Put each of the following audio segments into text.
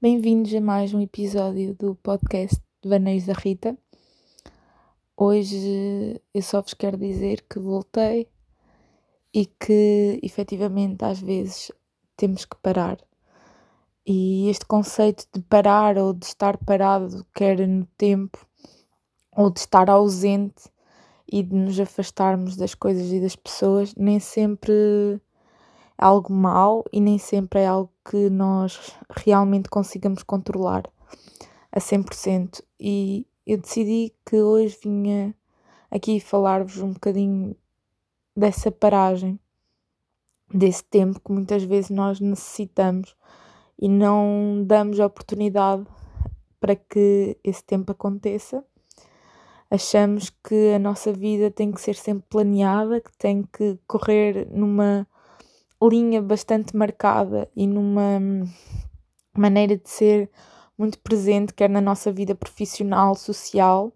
Bem-vindos a mais um episódio do podcast Vaneios da Rita. Hoje eu só vos quero dizer que voltei e que efetivamente às vezes temos que parar. E este conceito de parar ou de estar parado, quer no tempo, ou de estar ausente e de nos afastarmos das coisas e das pessoas, nem sempre é algo mau e nem sempre é algo que nós realmente consigamos controlar a 100%. E eu decidi que hoje vinha aqui falar-vos um bocadinho dessa paragem, desse tempo que muitas vezes nós necessitamos e não damos a oportunidade para que esse tempo aconteça. Achamos que a nossa vida tem que ser sempre planeada, que tem que correr numa linha bastante marcada e numa maneira de ser muito presente, quer na nossa vida profissional, social.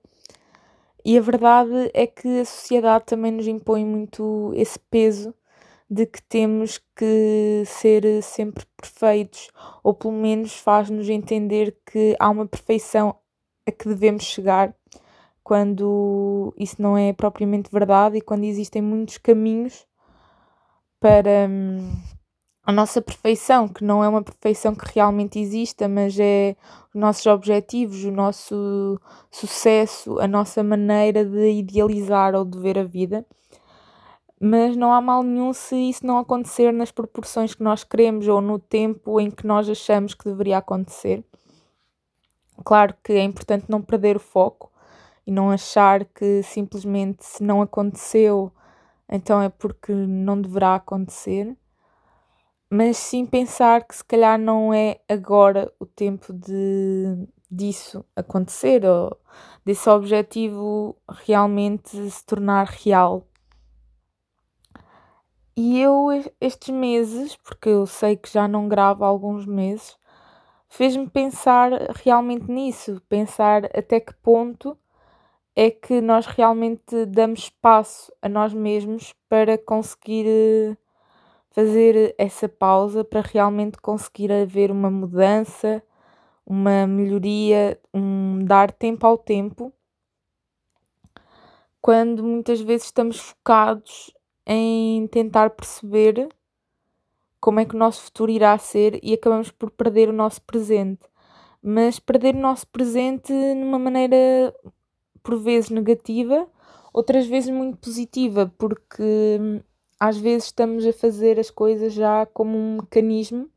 E a verdade é que a sociedade também nos impõe muito esse peso de que temos que ser sempre perfeitos, ou pelo menos faz-nos entender que há uma perfeição a que devemos chegar, quando isso não é propriamente verdade e quando existem muitos caminhos para hum, a nossa perfeição, que não é uma perfeição que realmente exista, mas é os nossos objetivos, o nosso sucesso, a nossa maneira de idealizar ou de ver a vida. Mas não há mal nenhum se isso não acontecer nas proporções que nós queremos ou no tempo em que nós achamos que deveria acontecer. Claro que é importante não perder o foco e não achar que simplesmente se não aconteceu então é porque não deverá acontecer, mas sim pensar que se calhar não é agora o tempo de disso acontecer ou desse objetivo realmente se tornar real. E eu, estes meses, porque eu sei que já não gravo há alguns meses, fez-me pensar realmente nisso, pensar até que ponto é que nós realmente damos espaço a nós mesmos para conseguir eh, fazer essa pausa, para realmente conseguir haver uma mudança, uma melhoria, um dar tempo ao tempo, quando muitas vezes estamos focados em tentar perceber como é que o nosso futuro irá ser e acabamos por perder o nosso presente. Mas perder o nosso presente numa maneira por vezes negativa, outras vezes muito positiva, porque hum, às vezes estamos a fazer as coisas já como um mecanismo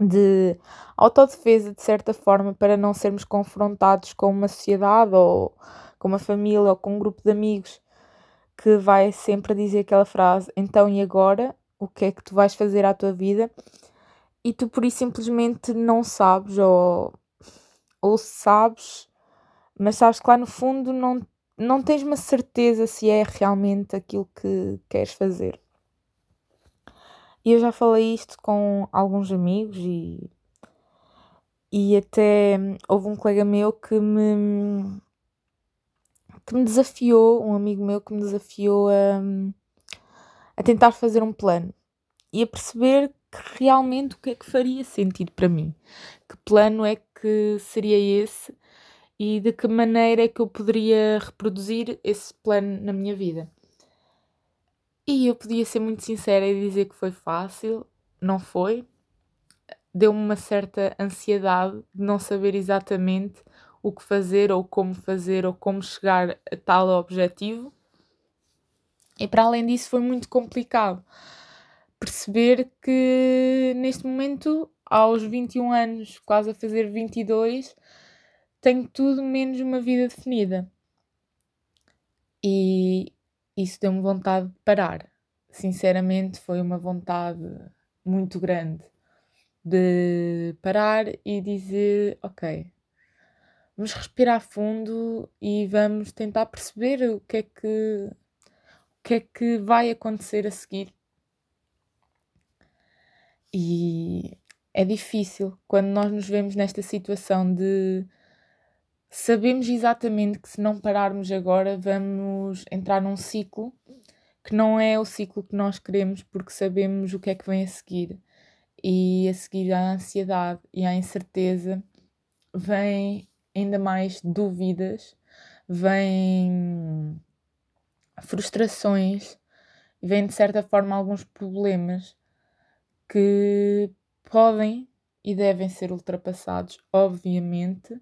de autodefesa, de certa forma, para não sermos confrontados com uma sociedade ou com uma família ou com um grupo de amigos que vai sempre dizer aquela frase: então e agora? O que é que tu vais fazer à tua vida? E tu por isso simplesmente não sabes, ou, ou sabes, mas sabes que lá no fundo não, não tens uma certeza se é realmente aquilo que queres fazer. E eu já falei isto com alguns amigos e, e até houve um colega meu que me, que me desafiou, um amigo meu que me desafiou a, a tentar fazer um plano e a perceber que realmente o que é que faria sentido para mim. Que plano é que seria esse e de que maneira é que eu poderia reproduzir esse plano na minha vida. E eu podia ser muito sincera e dizer que foi fácil, não foi. Deu-me uma certa ansiedade de não saber exatamente o que fazer ou como fazer ou como chegar a tal objetivo. E para além disso foi muito complicado perceber que neste momento, aos 21 anos, quase a fazer 22, tenho tudo menos uma vida definida. E isso deu-me vontade de parar. Sinceramente, foi uma vontade muito grande de parar e dizer: Ok, vamos respirar fundo e vamos tentar perceber o que é que, o que, é que vai acontecer a seguir. E é difícil quando nós nos vemos nesta situação de sabemos exatamente que se não pararmos agora vamos entrar num ciclo que não é o ciclo que nós queremos porque sabemos o que é que vem a seguir. E a seguir à ansiedade e à incerteza vem ainda mais dúvidas, vêm frustrações, vêm de certa forma alguns problemas que podem e devem ser ultrapassados, obviamente,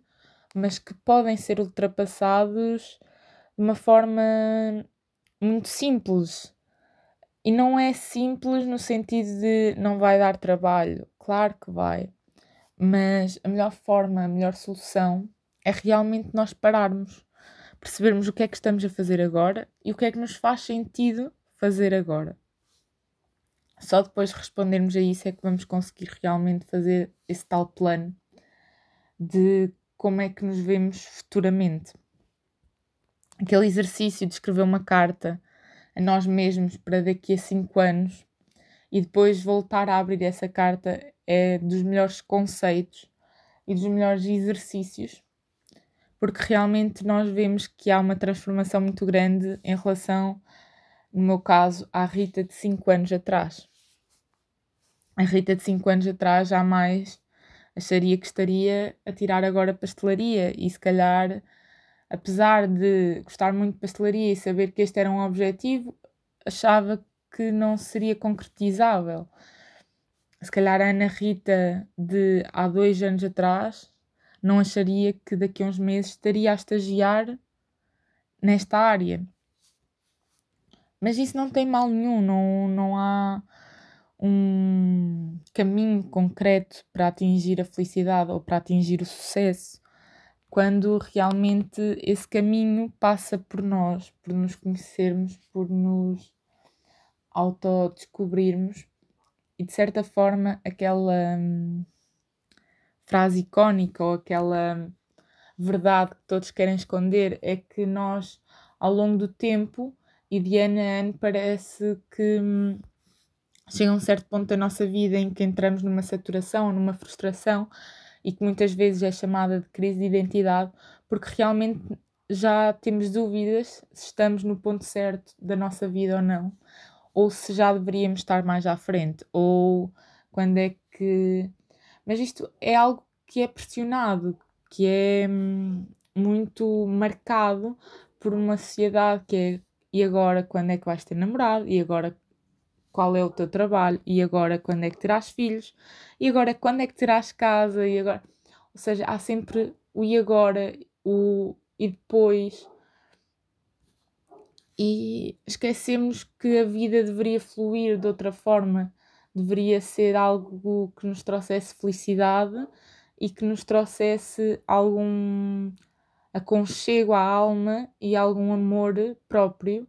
mas que podem ser ultrapassados de uma forma muito simples. E não é simples no sentido de não vai dar trabalho, claro que vai, mas a melhor forma, a melhor solução é realmente nós pararmos, percebermos o que é que estamos a fazer agora e o que é que nos faz sentido fazer agora. Só depois de respondermos a isso é que vamos conseguir realmente fazer esse tal plano de como é que nos vemos futuramente. Aquele exercício de escrever uma carta a nós mesmos para daqui a cinco anos e depois voltar a abrir essa carta é dos melhores conceitos e dos melhores exercícios, porque realmente nós vemos que há uma transformação muito grande em relação, no meu caso, à Rita de 5 anos atrás. A Rita de 5 anos atrás jamais acharia que estaria a tirar agora pastelaria e se calhar, apesar de gostar muito de pastelaria e saber que este era um objetivo, achava que não seria concretizável se calhar a Ana Rita de há dois anos atrás não acharia que daqui a uns meses estaria a estagiar nesta área. Mas isso não tem mal nenhum, não, não há um caminho concreto para atingir a felicidade ou para atingir o sucesso, quando realmente esse caminho passa por nós, por nos conhecermos, por nos autodescobrirmos. E de certa forma aquela hum, frase icónica ou aquela verdade que todos querem esconder é que nós, ao longo do tempo e de ano a ano, parece que hum, chega um certo ponto da nossa vida em que entramos numa saturação, numa frustração e que muitas vezes é chamada de crise de identidade, porque realmente já temos dúvidas se estamos no ponto certo da nossa vida ou não, ou se já deveríamos estar mais à frente, ou quando é que. Mas isto é algo que é pressionado, que é hum, muito marcado por uma sociedade que é e agora quando é que vais ter namorado, e agora qual é o teu trabalho, e agora quando é que terás filhos, e agora quando é que terás casa, e agora. Ou seja, há sempre o e agora, o e depois, e esquecemos que a vida deveria fluir de outra forma, deveria ser algo que nos trouxesse felicidade e que nos trouxesse algum aconchego à alma e algum amor próprio.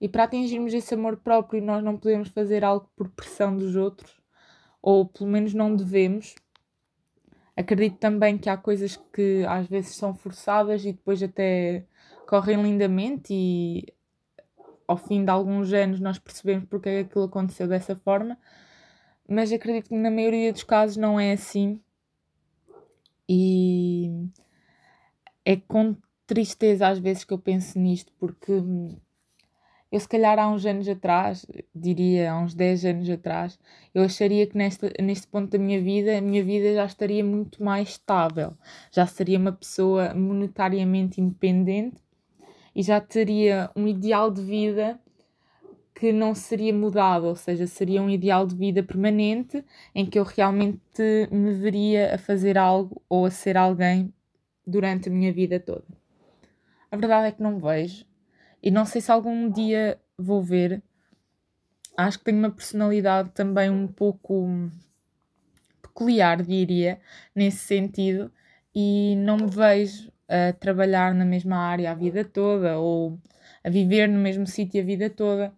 E para atingirmos esse amor próprio, nós não podemos fazer algo por pressão dos outros, ou pelo menos não devemos. Acredito também que há coisas que às vezes são forçadas e depois até correm lindamente e ao fim de alguns anos nós percebemos porque é que aquilo aconteceu dessa forma, mas acredito que na maioria dos casos não é assim. E é com tristeza às vezes que eu penso nisto, porque eu se calhar há uns anos atrás, diria há uns 10 anos atrás, eu acharia que neste, neste ponto da minha vida, a minha vida já estaria muito mais estável, já seria uma pessoa monetariamente independente e já teria um ideal de vida que não seria mudado, ou seja, seria um ideal de vida permanente em que eu realmente me veria a fazer algo ou a ser alguém durante a minha vida toda. A verdade é que não vejo e não sei se algum dia vou ver. Acho que tenho uma personalidade também um pouco peculiar, diria, nesse sentido, e não me vejo a trabalhar na mesma área a vida toda ou a viver no mesmo sítio a vida toda.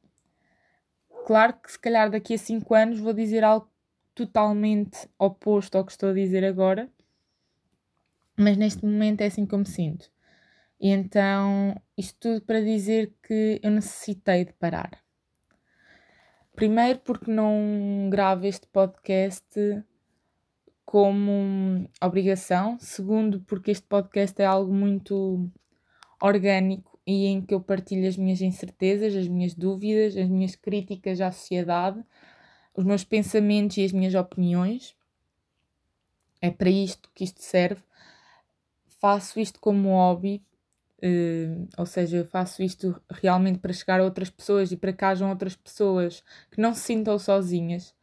Claro que se calhar daqui a 5 anos vou dizer algo totalmente oposto ao que estou a dizer agora, mas neste momento é assim que eu me sinto. E então, isto tudo para dizer que eu necessitei de parar. Primeiro, porque não gravo este podcast como obrigação. Segundo, porque este podcast é algo muito orgânico e em que eu partilho as minhas incertezas, as minhas dúvidas, as minhas críticas à sociedade, os meus pensamentos e as minhas opiniões. É para isto que isto serve. Faço isto como hobby, uh, ou seja, eu faço isto realmente para chegar a outras pessoas e para que hajam outras pessoas que não se sintam sozinhas,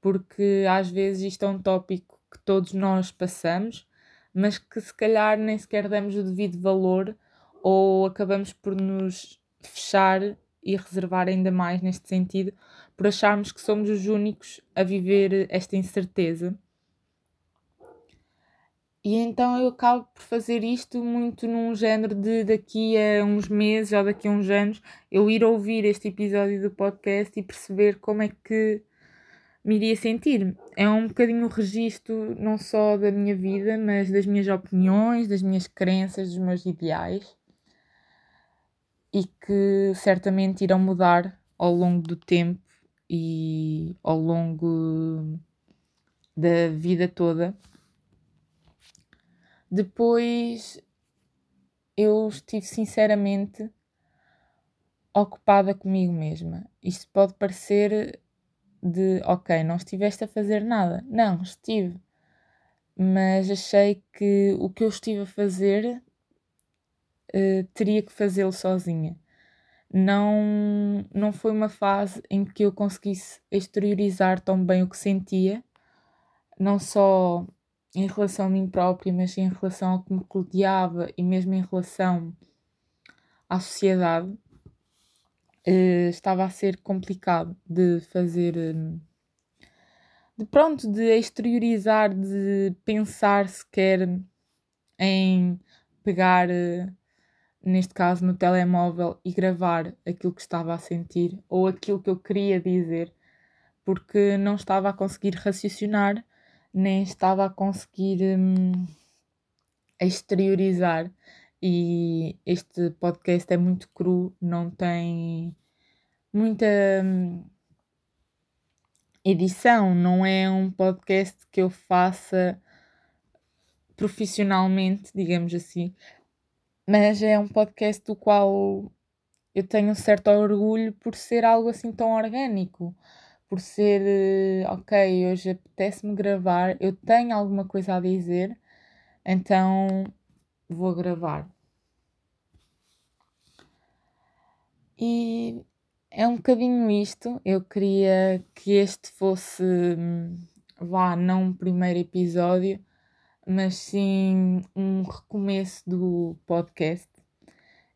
porque às vezes isto é um tópico que todos nós passamos, mas que se calhar nem sequer damos o devido valor ou acabamos por nos fechar e reservar ainda mais neste sentido, por acharmos que somos os únicos a viver esta incerteza. E então eu acabo por fazer isto muito num género de daqui a uns meses ou daqui a uns anos eu ir ouvir este episódio do podcast e perceber como é que me iria sentir. É um bocadinho o registro não só da minha vida, mas das minhas opiniões, das minhas crenças, dos meus ideais e que certamente irão mudar ao longo do tempo e ao longo da vida toda. Depois eu estive sinceramente ocupada comigo mesma. Isto pode parecer de ok, não estiveste a fazer nada. Não, estive. Mas achei que o que eu estive a fazer uh, teria que fazê-lo sozinha. Não, não foi uma fase em que eu conseguisse exteriorizar tão bem o que sentia, não só em relação a mim própria, mas em relação ao que me rodeava e mesmo em relação à sociedade. Uh, estava a ser complicado de fazer. de pronto, de exteriorizar, de pensar sequer em pegar uh, neste caso no telemóvel, e gravar aquilo que estava a sentir ou aquilo que eu queria dizer, porque não estava a conseguir raciocinar, nem estava a conseguir hum, exteriorizar. E este podcast é muito cru, não tem muita hum, edição, não é um podcast que eu faça profissionalmente, digamos assim, mas é um podcast do qual eu tenho um certo orgulho por ser algo assim tão orgânico, por ser, eh, ok, hoje apetece-me gravar, eu tenho alguma coisa a dizer, então vou gravar. E é um bocadinho isto. Eu queria que este fosse, hum, vá, não um primeiro episódio, mas sim um recomeço do podcast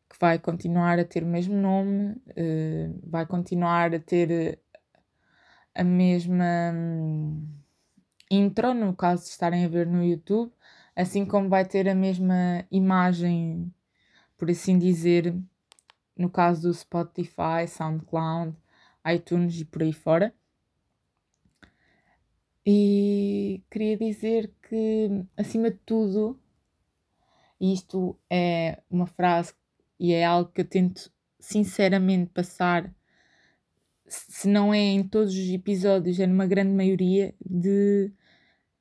que vai continuar a ter o mesmo nome, uh, vai continuar a ter a mesma um, intro, no caso de estarem a ver no YouTube, assim como vai ter a mesma imagem, por assim dizer, no caso do Spotify, SoundCloud, iTunes e por aí fora. E queria dizer que, acima de tudo, isto é uma frase e é algo que eu tento sinceramente passar, se não é em todos os episódios, é numa grande maioria, de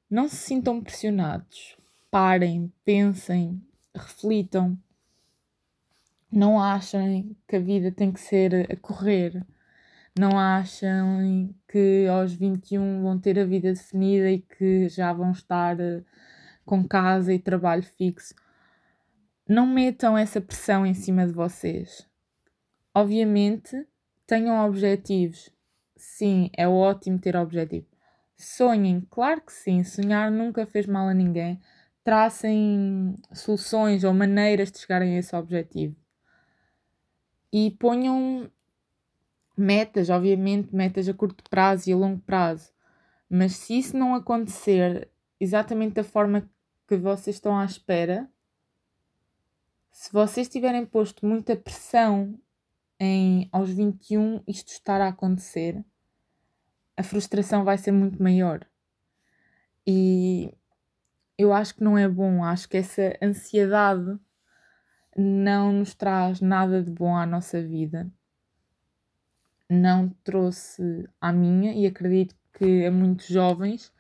não se sintam pressionados. Parem, pensem, reflitam. Não achem que a vida tem que ser a correr não acham que aos 21 vão ter a vida definida e que já vão estar uh, com casa e trabalho fixo. Não metam essa pressão em cima de vocês. Obviamente, tenham objetivos. Sim, é ótimo ter objetivo. Sonhem, claro que sim, sonhar nunca fez mal a ninguém. Tracem soluções ou maneiras de chegarem a esse objetivo. E ponham metas, obviamente, metas a curto prazo e a longo prazo. Mas se isso não acontecer exatamente da forma que vocês estão à espera, se vocês tiverem posto muita pressão em aos 21 isto estar a acontecer, a frustração vai ser muito maior. E eu acho que não é bom, acho que essa ansiedade não nos traz nada de bom à nossa vida não trouxe à minha e acredito que a muitos jovens,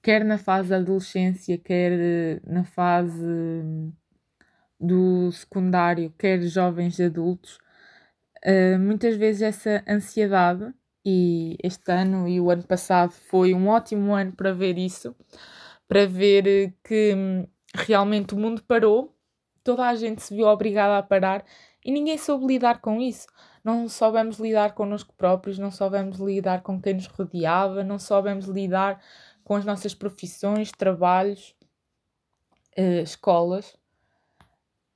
quer na fase da adolescência, quer eh, na fase do secundário, quer jovens adultos, uh, muitas vezes essa ansiedade e este ano e o ano passado foi um ótimo ano para ver isso, para ver que hum, realmente o mundo parou, toda a gente se viu obrigada a parar e ninguém soube lidar com isso. Não soubemos lidar connosco próprios, não soubemos lidar com quem nos rodeava, não soubemos lidar com as nossas profissões, trabalhos, uh, escolas.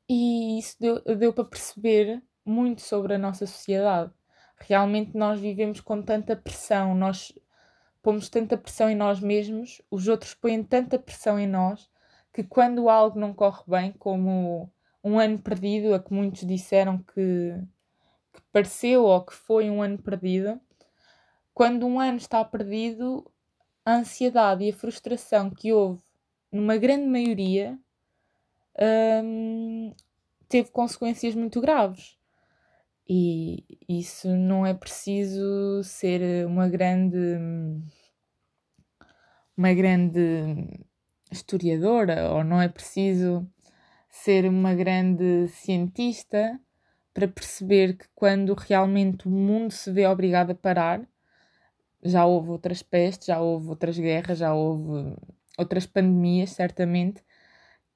E isso deu, deu para perceber muito sobre a nossa sociedade. Realmente nós vivemos com tanta pressão, nós pomos tanta pressão em nós mesmos, os outros põem tanta pressão em nós, que quando algo não corre bem, como um ano perdido, a que muitos disseram que, que pareceu ou que foi um ano perdido, quando um ano está perdido, a ansiedade e a frustração que houve numa grande maioria hum, teve consequências muito graves. E isso não é preciso ser uma grande uma grande historiadora ou não é preciso ser uma grande cientista para perceber que quando realmente o mundo se vê obrigado a parar, já houve outras pestes, já houve outras guerras, já houve outras pandemias, certamente,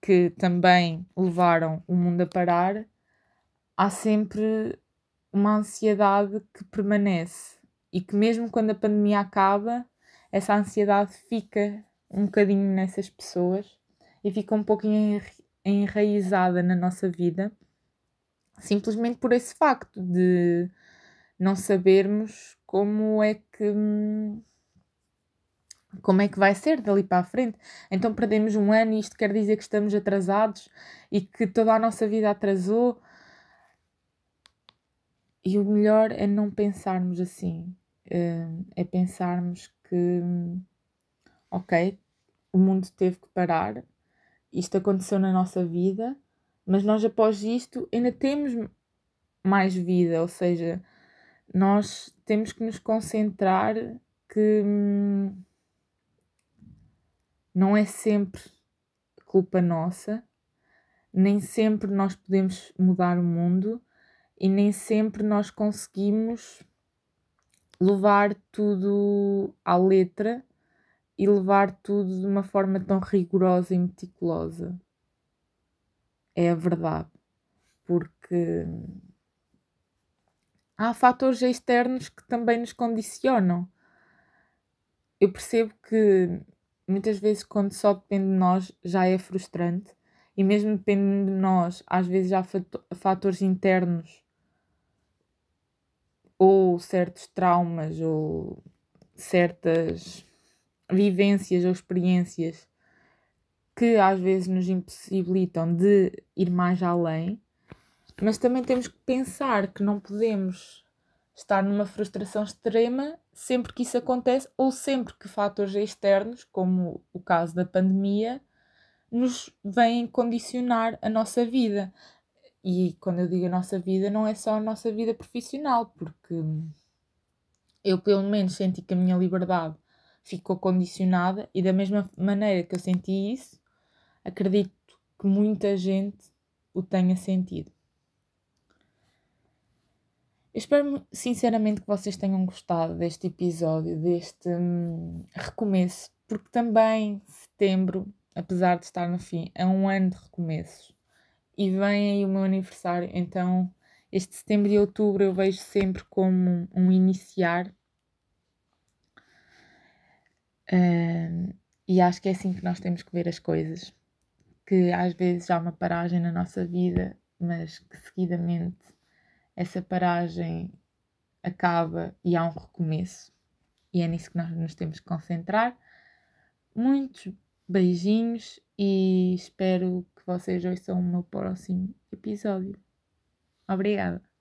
que também levaram o mundo a parar, há sempre uma ansiedade que permanece e que mesmo quando a pandemia acaba, essa ansiedade fica um bocadinho nessas pessoas e fica um pouquinho enraizada na nossa vida, simplesmente por esse facto de não sabermos como é que como é que vai ser dali para a frente. Então perdemos um ano e isto quer dizer que estamos atrasados e que toda a nossa vida atrasou e o melhor é não pensarmos assim. Eh, é pensarmos que, ok, o mundo teve que parar, isto aconteceu na nossa vida, mas nós após isto ainda temos mais vida, ou seja, nós temos que nos concentrar que hum, não é sempre culpa nossa, nem sempre nós podemos mudar o mundo e nem sempre nós conseguimos levar tudo à letra e levar tudo de uma forma tão rigorosa e meticulosa. É a verdade. Porque há fatores externos que também nos condicionam. Eu percebo que muitas vezes, quando só depende de nós, já é frustrante, e mesmo dependendo de nós, às vezes há fatores internos ou certos traumas ou certas vivências ou experiências que às vezes nos impossibilitam de ir mais além, mas também temos que pensar que não podemos estar numa frustração extrema sempre que isso acontece ou sempre que fatores externos, como o caso da pandemia, nos vêm condicionar a nossa vida. E quando eu digo a nossa vida, não é só a nossa vida profissional, porque eu pelo menos senti que a minha liberdade ficou condicionada e da mesma maneira que eu senti isso, acredito que muita gente o tenha sentido. Eu espero sinceramente que vocês tenham gostado deste episódio, deste hum, recomeço, porque também setembro, apesar de estar no fim, é um ano de recomeços e vem aí o meu aniversário, então este setembro e outubro eu vejo sempre como um iniciar. Uh, e acho que é assim que nós temos que ver as coisas. Que às vezes há uma paragem na nossa vida, mas que seguidamente essa paragem acaba e há um recomeço. E é nisso que nós nos temos que concentrar. Muitos beijinhos e espero que vocês ouçam o meu próximo episódio. Obrigada.